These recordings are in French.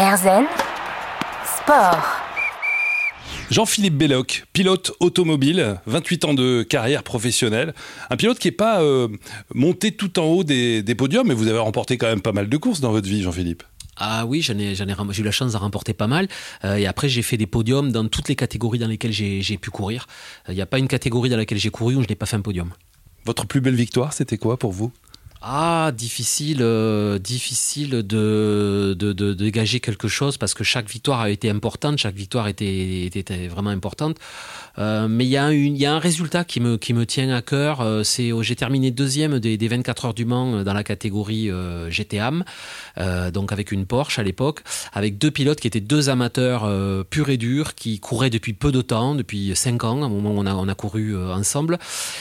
Erzen Sport. Jean-Philippe Belloc, pilote automobile, 28 ans de carrière professionnelle. Un pilote qui n'est pas euh, monté tout en haut des, podiums, mais vous avez remporté quand même pas mal de courses dans votre vie, Jean-Philippe. Ah oui, j'en ai, ai, j'ai eu la chance de remporter pas mal. Euh, et après, j'ai fait des podiums dans toutes les catégories dans lesquelles j'ai pu courir. Il n'y a pas une catégorie dans laquelle j'ai couru où je n'ai pas fait un podium. Votre plus belle victoire, c'était quoi pour vous? Ah, difficile, euh, difficile de, de, de, dégager quelque chose parce que chaque victoire a été importante, chaque victoire était, était vraiment importante. Euh, mais il y, a y a un résultat qui me, qui me tient à cœur. Euh, c'est j'ai terminé deuxième des, des, 24 heures du Mans dans la catégorie GTAM, donc avec une Porsche à l'époque, avec deux pilotes qui étaient deux amateurs purs et durs qui couraient depuis peu de temps, depuis 5 ans, un moment où on a, on a couru ensemble.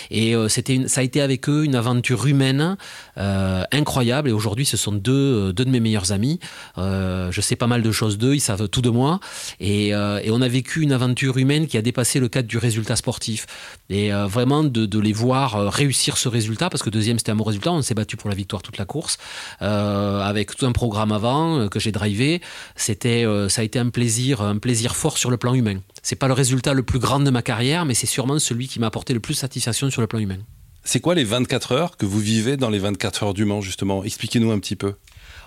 Et c'était ça a été avec eux une aventure humaine. Euh, incroyable. Et aujourd'hui, ce sont deux, euh, de mes meilleurs amis. Euh, je sais pas mal de choses d'eux, ils savent tout de moi. Et, on a vécu une aventure humaine qui a dépassé le cadre du résultat sportif. Et vraiment de, de, les voir réussir ce résultat, parce que deuxième, c'était un bon résultat. On s'est battu pour la victoire toute la course, avec tout un programme avant que j'ai drivé. C'était, ça a été un plaisir, un plaisir fort sur le plan humain. C'est pas le résultat le plus grand de ma carrière, mais c'est sûrement celui qui m'a apporté le plus satisfaction sur le plan humain. C'est quoi les 24 heures que vous vivez dans les 24 heures du Mans, justement? Expliquez-nous un petit peu.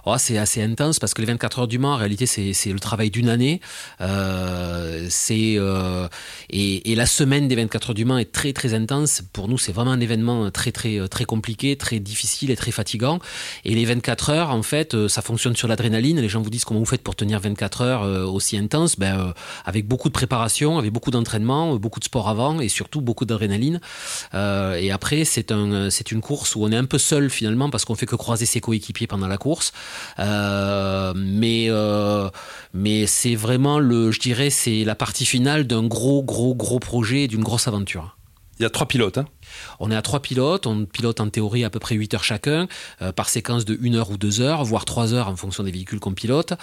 Oh, c'est assez intense parce que les 24 heures du Mans, en réalité, c'est le travail d'une année. Euh, euh, et, la semaine des 24 heures du Mans est très très intense. Pour nous, c'est vraiment un événement très très très compliqué, très difficile et très fatigant. Et les 24 heures, en fait, euh, ça fonctionne sur l'adrénaline. Les gens vous disent comment vous faites pour tenir 24 heures euh, aussi intenses. Ben, euh, avec beaucoup de préparation, avec beaucoup d'entraînement, beaucoup de sport avant et surtout beaucoup d'adrénaline. et après, c'est un une course où on est un peu seul finalement parce qu'on fait que croiser ses coéquipiers pendant la course. Euh, mais euh, mais c'est vraiment le, je dirais, c'est la partie finale d'un gros, gros, gros projet, d'une grosse aventure. Il y a trois pilotes. Hein on est à trois pilotes, on pilote en théorie à peu près 8 heures chacun, euh, par séquence de 1 heure ou 2 heures, voire 3 heures en fonction des véhicules qu'on pilote.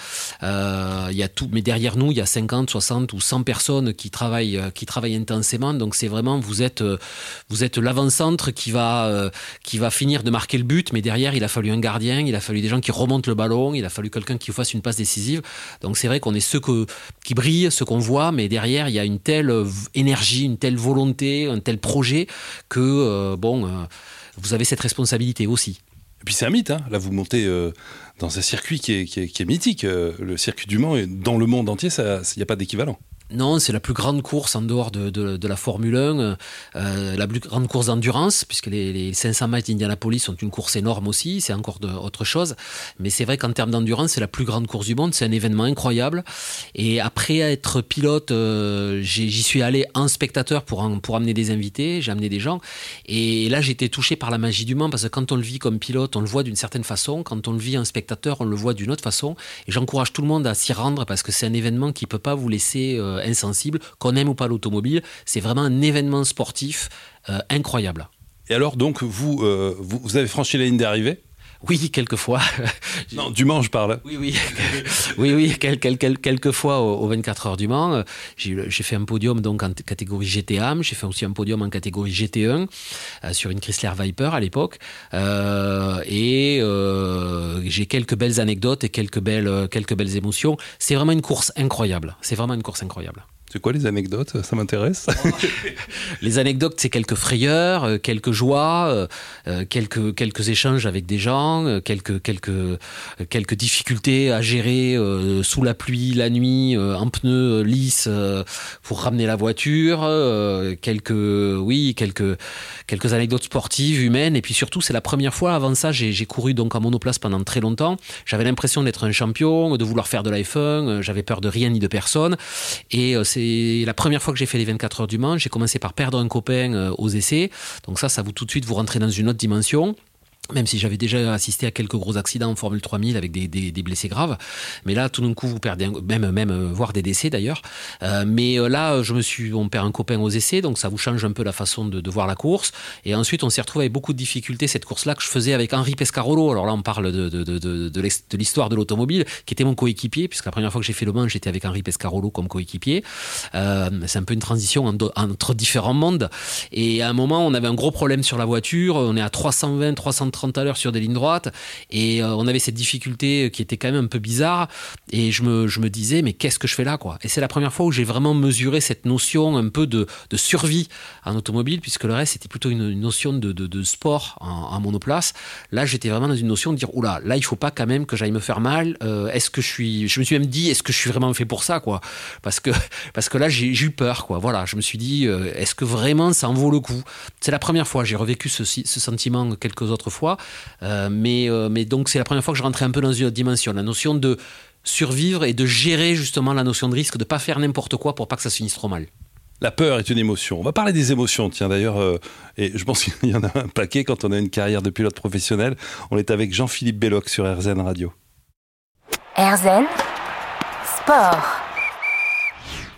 Euh, y a tout, mais derrière nous, il y a 50, 60 ou 100 personnes qui travaillent, euh, qui travaillent intensément. Donc c'est vraiment, vous êtes, vous êtes l'avant-centre qui va, qui va finir de marquer le but, mais derrière, il a fallu un gardien, il a fallu des gens qui remontent le ballon, il a fallu quelqu'un qui fasse une passe décisive. Donc c'est vrai qu'on est ceux qui brillent, ceux qu'on voit, mais derrière, il y a une telle énergie, une telle volonté, un tel projet que euh, bon, euh, vous avez cette responsabilité aussi. Et puis c'est un mythe, hein. là vous montez euh, dans un circuit qui est, qui est mythique, le circuit du Mans, et dans le monde entier, il n'y a pas d'équivalent. Non, c'est la plus grande course en dehors de, de, la Formule 1, euh, la plus grande course d'endurance, puisque les, les 500 miles d'Indianapolis sont une course énorme aussi, c'est encore autre chose. Mais c'est vrai qu'en termes d'endurance, c'est la plus grande course du monde, c'est un événement incroyable. Et après être pilote, euh, j'y suis allé en spectateur pour, pour amener des invités, j'ai amené des gens. Et là, été touché par la magie du Mans, parce que quand on le vit comme pilote, on le voit d'une certaine façon. Quand on le vit en spectateur, on le voit d'une autre façon. Et j'encourage tout le monde à s'y rendre, parce que c'est un événement qui peut pas vous laisser... Euh, insensible, qu'on aime ou pas l'automobile. C'est vraiment un événement sportif euh, incroyable. Et alors, donc, euh, vous, vous avez franchi la ligne d'arrivée? Oui, quelquefois. Non, du Mans, je parle. Oui, oui, oui, oui, quelques fois au, 24 heures du Mans. J'ai fait un podium donc en catégorie GTAM. J'ai fait aussi un podium en catégorie GT1 euh, sur une Chrysler Viper à l'époque. Euh, et euh, j'ai quelques belles anecdotes et quelques belles, quelques belles émotions. C'est vraiment une course incroyable. C'est vraiment une course incroyable. C'est quoi les anecdotes? Ça m'intéresse. les anecdotes, c'est quelques frayeurs, euh, quelques joies, euh, euh, quelques, quelques échanges avec des gens, quelques, quelques, quelques difficultés à gérer sous la pluie, la nuit, en pneu lisse pour ramener la voiture, quelques, oui, quelques, quelques anecdotes sportives, humaines. Et puis surtout, c'est la première fois. Avant ça, j'ai couru donc en monoplace pendant très longtemps. J'avais l'impression d'être un champion, de vouloir faire de l'iPhone. J'avais peur de rien ni de personne. Et c'est c'est la première fois que j'ai fait les 24 heures du Mans. J'ai commencé par perdre un copain euh, aux essais. Donc ça, ça vous tout de suite vous rentrez dans une autre dimension même si j'avais déjà assisté à quelques gros accidents en Formule 3000 avec des, blessés graves. Mais là, tout d'un coup, vous perdez, même, même, euh, voire des décès d'ailleurs. Euh, mais euh, là, je me suis, on perd un copain aux essais, donc ça vous change un peu la façon de, voir la course. Et ensuite, on s'est retrouvé avec beaucoup de difficultés. Cette course-là que je faisais avec Henri Pescarolo. Alors là, on parle de, l'histoire de l'automobile, qui était mon coéquipier, puisque la première fois que j'ai fait le Mans, j'étais avec Henri Pescarolo comme coéquipier. C'est un peu une transition entre différents mondes. Et à un moment, on avait un gros problème sur la voiture. On est à 320, 330 230 à l'heure sur des lignes droites. Et on avait cette difficulté qui était quand même un peu bizarre. Et je me, je me disais, mais qu'est-ce que je fais là quoi? Et c'est la première fois où j'ai vraiment mesuré cette notion un peu de, de survie en automobile, puisque le reste c'était plutôt une, notion de, de, sport en, monoplace. Là, j'étais vraiment dans une notion de dire, oula, là, il faut pas quand même que j'aille me faire mal. est-ce que je suis. Je me suis même dit, est-ce que je suis vraiment fait pour ça quoi? Parce que, parce que là, j'ai eu peur quoi. Voilà, je me suis dit, est-ce que vraiment ça en vaut le coup? C'est la première fois, j'ai revécu ce, sentiment quelques autres fois, euh, mais, euh, mais donc c'est la première fois que je rentrais un peu dans une autre dimension, la notion de survivre et de gérer justement la notion de risque, de pas faire n'importe quoi pour pas que ça se finisse trop mal. La peur est une émotion. On va parler des émotions, tiens d'ailleurs, euh, et je pense qu'il y en a un paquet quand on a une carrière de pilote professionnel. On est avec Jean-Philippe Belloc sur RZN Radio. RZN Sport.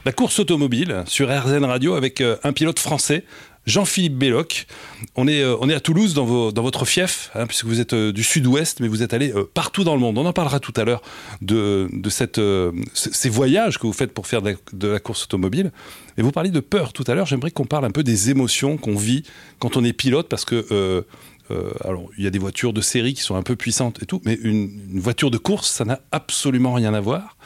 La course automobile sur RZN Radio avec un pilote français, Jean-Philippe Belloc. On est, euh, on est à Toulouse, dans, votre fief, hein, puisque vous êtes euh, du sud-ouest, mais vous êtes allé euh, partout dans le monde. On en parlera tout à l'heure de, ces voyages que vous faites pour faire de la, course automobile. Et vous parliez de peur tout à l'heure. J'aimerais qu'on parle un peu des émotions qu'on vit quand on est pilote, parce que alors, il y a des voitures de série qui sont un peu puissantes et tout, mais une, voiture de course, ça n'a absolument rien à voir.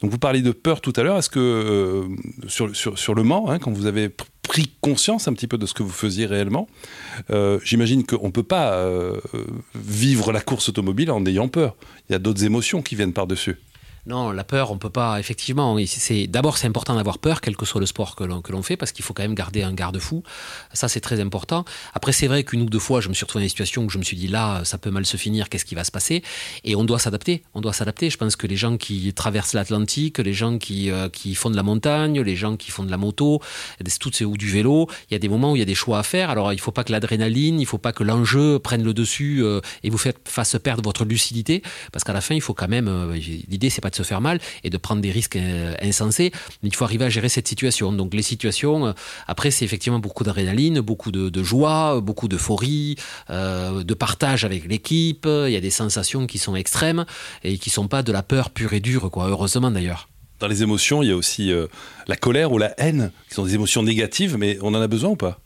Donc, vous parliez de peur tout à l'heure. Est-ce que sur, sur, sur, le Mans, hein, quand vous avez pris conscience un petit peu de ce que vous faisiez réellement. Euh, j'imagine qu'on ne peut pas euh, vivre la course automobile en ayant peur. Il y a d'autres émotions qui viennent par-dessus. Non, la peur, on peut pas. Effectivement, c'est d'abord c'est important d'avoir peur, quel que soit le sport que l'on fait, parce qu'il faut quand même garder un garde-fou. Ça, c'est très important. Après, c'est vrai qu'une ou deux fois, je me suis retrouvé dans une situation où je me suis dit là, ça peut mal se finir. Qu'est-ce qui va se passer? Et on doit s'adapter. On doit s'adapter. Je pense que les gens qui traversent l'Atlantique, les gens qui euh, qui font de la montagne, les gens qui font de la moto, toutes ou du vélo, il y a des moments où il y a des choix à faire. Alors, il faut pas que l'adrénaline, il faut pas que l'enjeu prenne le dessus euh, et vous fasse perdre votre lucidité, parce qu'à la fin, il faut quand même. Euh, l'idée, c'est pas se faire mal et de prendre des risques euh, insensés. Il faut arriver à gérer cette situation. Donc les situations, euh, après, c'est effectivement beaucoup d'adrénaline, beaucoup de, joie, beaucoup d'euphorie, euh, de partage avec l'équipe. Il y a des sensations qui sont extrêmes et qui sont pas de la peur pure et dure, quoi. Heureusement d'ailleurs. Dans les émotions, il y a aussi la colère ou la haine, qui sont des émotions négatives, mais on en a besoin ou pas?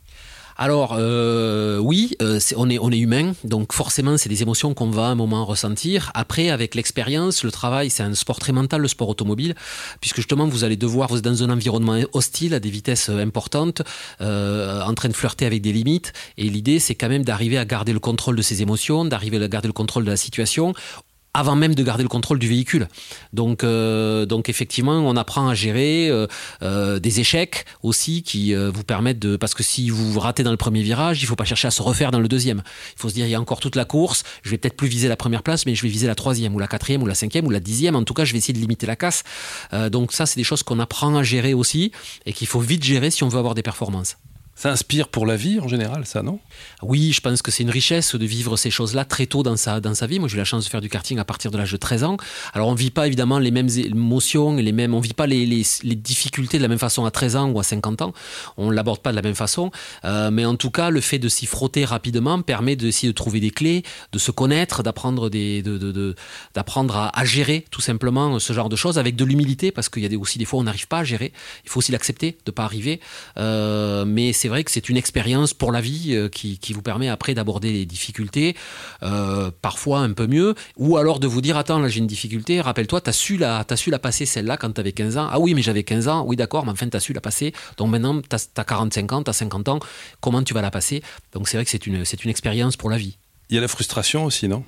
Alors euh, oui, euh, on est on est humain, donc forcément c'est des émotions qu'on va à un moment ressentir. Après, avec l'expérience, le travail, c'est un sport très mental, le sport automobile, puisque justement vous allez devoir vous êtes dans un environnement hostile à des vitesses importantes, euh, en train de flirter avec des limites. Et l'idée, c'est quand même d'arriver à garder le contrôle de ces émotions, d'arriver à garder le contrôle de la situation avant même de garder le contrôle du véhicule. Donc, euh, donc effectivement, on apprend à gérer euh, euh, des échecs aussi qui vous permettent de... Parce que si vous ratez dans le premier virage, il faut pas chercher à se refaire dans le deuxième. Il faut se dire, il y a encore toute la course, je vais peut-être plus viser la première place, mais je vais viser la troisième ou la quatrième ou la cinquième ou la dixième. En tout cas, je vais essayer de limiter la casse. donc ça, c'est des choses qu'on apprend à gérer aussi et qu'il faut vite gérer si on veut avoir des performances. Ça inspire pour la vie en général, ça, non? Oui, je pense que c'est une richesse de vivre ces choses-là très tôt dans sa, dans sa vie. Moi, j'ai eu la chance de faire du karting à partir de l'âge de 13 ans. Alors, on ne vit pas évidemment les mêmes émotions, les mêmes, on ne vit pas les, les, difficultés de la même façon à 13 ans ou à 50 ans. On ne l'aborde pas de la même façon. Euh, mais en tout cas, le fait de s'y frotter rapidement permet d'essayer de trouver des clés, de se connaître, d'apprendre de, de, d'apprendre à, à, gérer tout simplement ce genre de choses avec de l'humilité parce qu'il y a aussi des fois où on n'arrive pas à gérer. Il faut aussi l'accepter de ne pas arriver. Euh, mais c'est vrai que c'est une expérience pour la vie euh, qui, vous permet après d'aborder les difficultés, euh, parfois un peu mieux, ou alors de vous dire attends là j'ai une difficulté, rappelle-toi, t'as su la, as su la passer celle-là quand t'avais 15 ans. Ah oui mais j'avais 15 ans, oui d'accord, mais enfin t'as su la passer. Donc maintenant t'as as 45 ans, t'as 50 ans, comment tu vas la passer? Donc c'est vrai que c'est une, c'est une expérience pour la vie. Il y a la frustration aussi, non?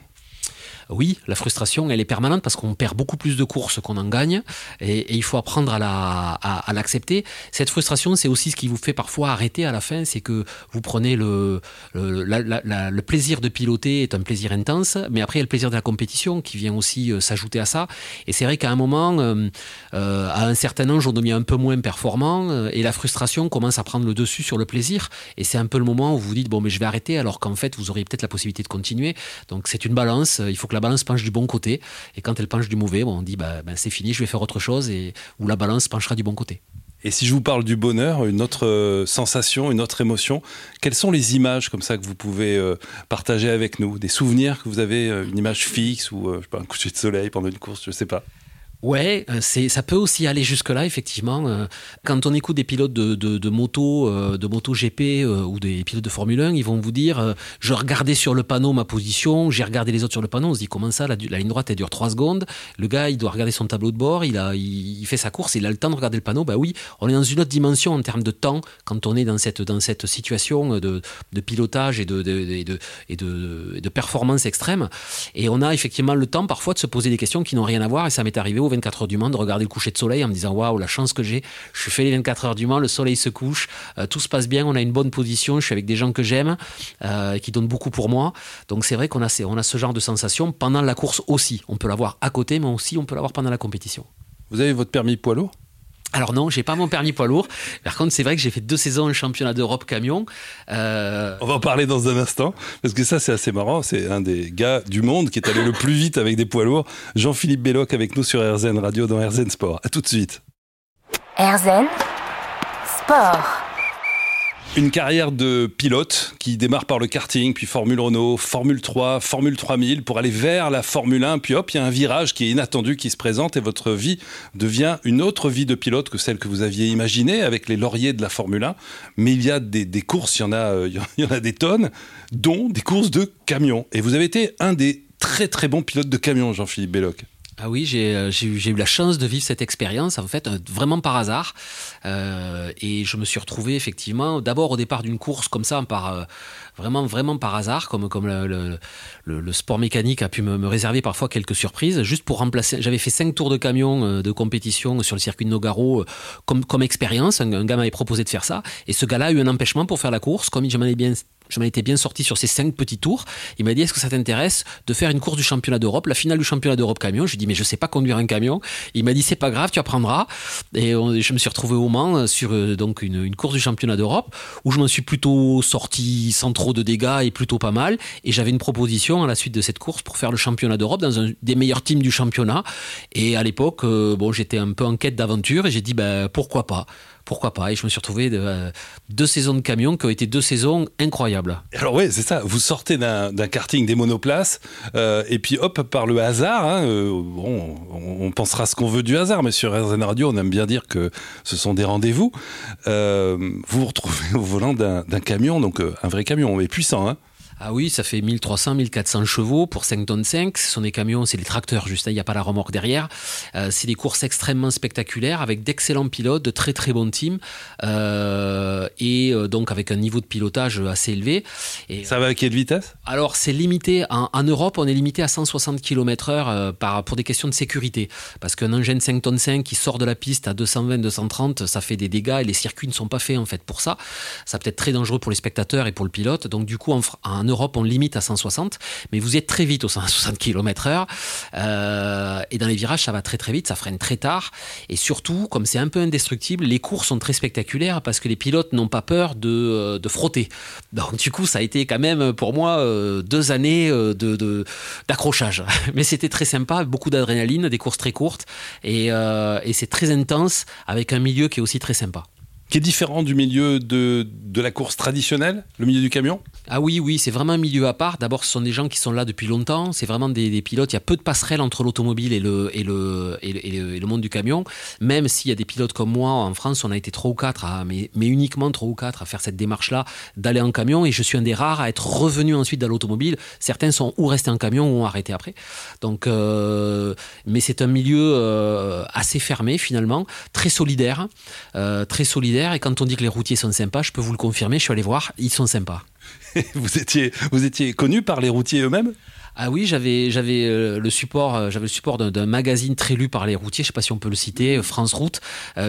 Oui, la frustration, elle est permanente parce qu'on perd beaucoup plus de courses qu'on en gagne et, il faut apprendre à, la, l'accepter. Cette frustration, c'est aussi ce qui vous fait parfois arrêter à la fin, c'est que vous prenez le, plaisir de piloter est un plaisir intense, mais après il y a le plaisir de la compétition qui vient aussi euh, s'ajouter à ça. Et c'est vrai qu'à un moment, euh, euh, à un certain âge, on devient un peu moins performant et la frustration commence à prendre le dessus sur le plaisir. Et c'est un peu le moment où vous dites bon mais je vais arrêter alors qu'en fait vous auriez peut-être la possibilité de continuer. Donc c'est une balance. Il faut la balance penche du bon côté. Et quand elle penche du mauvais, on dit bah, bah, c'est fini, je vais faire autre chose et où la balance penchera du bon côté. Et si je vous parle du bonheur, une autre euh, sensation, une autre émotion, quelles sont les images comme ça que vous pouvez euh, partager avec nous? Des souvenirs que vous avez, euh, une image fixe ou un coucher de soleil pendant une course, je ne sais pas? Ouais, euh, c'est, ça peut aussi aller jusque-là, effectivement. Euh, Quand on écoute des pilotes de, de, moto, de moto GP euh, ou des pilotes de Formule 1, ils vont vous dire Je regardais sur le panneau ma position, j'ai regardé les autres sur le panneau. On se dit Comment ça, la, ligne droite, elle dure 3 secondes. Le gars, il doit regarder son tableau de bord, il, a, il, fait sa course, il a le temps de regarder le panneau. Bah oui, on est dans une autre dimension en termes de temps quand on est dans cette, dans cette situation de, de pilotage et de, de, de, et de, performance extrême. Et on a effectivement le temps parfois de se poser des questions qui n'ont rien à voir. Et ça m'est arrivé aux 24 heures du Mans de regarder le coucher de soleil en me disant Waouh, la chance que j'ai. Je fais les 24 heures du Mans, le soleil se couche, euh, tout se passe bien, on a une bonne position, je suis avec des gens que j'aime, euh, qui donnent beaucoup pour moi. Donc c'est vrai qu'on a, on a ce genre de sensation pendant la course aussi. On peut l'avoir à côté, mais aussi on peut l'avoir pendant la compétition. Vous avez votre permis poids lourd? Alors non, j'ai pas mon permis poids lourd. Par contre, c'est vrai que j'ai fait deux saisons en championnat d'Europe camion. Euh, On va en parler dans un instant, parce que ça c'est assez marrant. C'est un des gars du monde qui est allé le plus vite avec des poids lourds. Jean-Philippe Belloc avec nous sur RZN Radio dans RZN Sport. À tout de suite. RZN Sport. Une carrière de pilote qui démarre par le karting, puis Formule Renault, Formule 3, Formule 3000 pour aller vers la Formule 1. Puis hop, il y a un virage qui est inattendu qui se présente et votre vie devient une autre vie de pilote que celle que vous aviez imaginée avec les lauriers de la Formule 1. Mais il y a des, courses, il y, en a, euh, il y en a des tonnes, dont des courses de camions. Et vous avez été un des très très bons pilotes de camions, Jean-Philippe Belloc. Ah oui, j'ai euh, j'ai eu, la chance de vivre cette expérience, en fait, euh, vraiment par hasard. Euh, et je me suis retrouvé, effectivement, d'abord au départ d'une course comme ça, par, vraiment, vraiment par hasard, comme, le, sport mécanique a pu me, réserver parfois quelques surprises, juste pour remplacer. J'avais fait cinq tours de camion de compétition sur le circuit de Nogaro comme, comme expérience. Un, un gars m'avait proposé de faire ça. Et ce gars-là a eu un empêchement pour faire la course. Comme je m'en ai bien je m'en étais bien sorti sur ces cinq petits tours. Il m'a dit Est-ce que ça t'intéresse de faire une course du championnat d'Europe, la finale du championnat d'Europe camion? Je lui ai dit Mais je sais pas conduire un camion. Il m'a dit C'est pas grave, tu apprendras. Et je me suis retrouvé au Mans euh, sur euh, donc une, une course du championnat d'Europe où je m'en suis plutôt sorti sans trop de dégâts et plutôt pas mal. Et j'avais une proposition à la suite de cette course pour faire le championnat d'Europe dans un des meilleurs teams du championnat. Et à l'époque, euh, bon, j'étais un peu en quête d'aventure et j'ai dit ben, Pourquoi pas? Pourquoi pas? Et je me suis retrouvé de, euh, deux saisons de camion qui ont été deux saisons incroyables. Alors oui, c'est ça. Vous sortez d'un karting des monoplaces euh, et puis hop, par le hasard, hein, euh, bon, on, pensera ce qu'on veut du hasard, mais sur RZN Radio, on aime bien dire que ce sont des rendez-vous. Vous vous retrouvez au volant d'un camion, donc un vrai camion, mais puissant. Hein. Ah oui, ça fait 1300, 1400 chevaux pour 5 tonnes 5. Ce sont des camions, c'est des tracteurs juste, hein, il n'y a pas la remorque derrière. Euh, c'est des courses extrêmement spectaculaires avec d'excellents pilotes, de très très bons teams euh, et euh, donc avec un niveau de pilotage assez élevé. Et, Ça va à quelle vitesse? Alors c'est limité, en, en Europe on est limité à 160 km heure euh, par, pour des questions de sécurité. Parce qu'un engin de 5 tonnes 5 qui sort de la piste à 220, 230, ça fait des dégâts et les circuits ne sont pas faits en fait pour ça. Ça peut être très dangereux pour les spectateurs et pour le pilote. Donc du coup en, en Europe on limite à 160, mais vous êtes très vite aux 160 km heure. Euh, et dans les virages ça va très très vite, ça freine très tard. Et surtout, comme c'est un peu indestructible, les courses sont très spectaculaires parce que les pilotes n'ont pas peur de, euh, de frotter. Donc du coup, ça a été quand même pour moi euh, deux années de d'accrochage. Mais c'était très sympa, beaucoup d'adrénaline, des courses très courtes et, et c'est très intense avec un milieu qui est aussi très sympa. Qui est différent du milieu de, de la course traditionnelle, le milieu du camion? Ah oui, oui, c'est vraiment un milieu à part. D'abord, ce sont des gens qui sont là depuis longtemps. C'est vraiment des, pilotes. Il y a peu de passerelles entre l'automobile et le, et, le, et, le, et le- monde du camion. Même s'il y a des pilotes comme moi, en France, on a été trois ou quatre, mais, mais uniquement trois ou quatre à faire cette démarche-là, d'aller en camion. Et je suis un des rares à être revenu ensuite dans l'automobile. Certains sont ou restés en camion ou ont arrêté après. Donc, euh, mais c'est un milieu euh, assez fermé finalement, très solidaire, euh, très solidaire. Et quand on dit que les routiers sont sympas, je peux vous le confirmer. Je suis allé voir, ils sont sympas. vous étiez, vous étiez connu par les routiers eux-mêmes? Ah oui, j'avais j'avais euh, le support euh, j'avais le support d'un- magazine très lu par les routiers, je sais pas si on peut le citer, euh, France Route,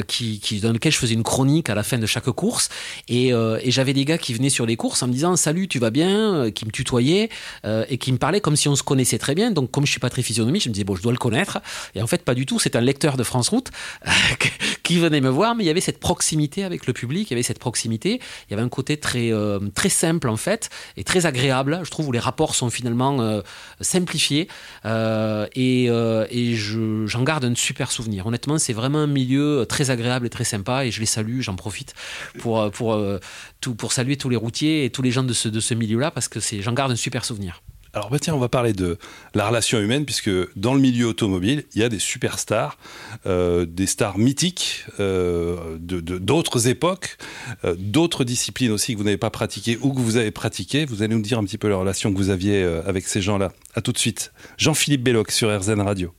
qui, dans lequel je faisais une chronique à la fin de chaque course et, j'avais des gars qui venaient sur les courses en me disant salut, tu vas bien, qui me tutoyaient et qui me parlaient comme si on se connaissait très bien. Donc comme je suis pas très physionomie, je me disais bon, je dois le connaître et en fait pas du tout. C'est un lecteur de France Route qui venait me voir, mais il y avait cette proximité avec le public, il y avait cette proximité, il y avait un côté très très simple en fait et très agréable. Je trouve où les rapports sont finalement euh, simplifiés euh, et, euh, et je- j'en garde un super souvenir. Honnêtement, c'est vraiment un milieu très agréable et très sympa et je les salue, j'en profite pour pour tout pour saluer tous les routiers et tous les gens de ce de ce milieu-là parce que j'en garde un super souvenir. Alors bah tiens, on va parler de la relation humaine, puisque dans le milieu automobile, il y a des superstars, euh, des stars mythiques euh, de d'autres époques, euh, d'autres disciplines aussi que vous n'avez pas pratiquées ou que vous avez pratiquées. Vous allez nous dire un petit peu la relation que vous aviez avec ces gens-là. À tout de suite. Jean-Philippe Belloc sur RZN Radio.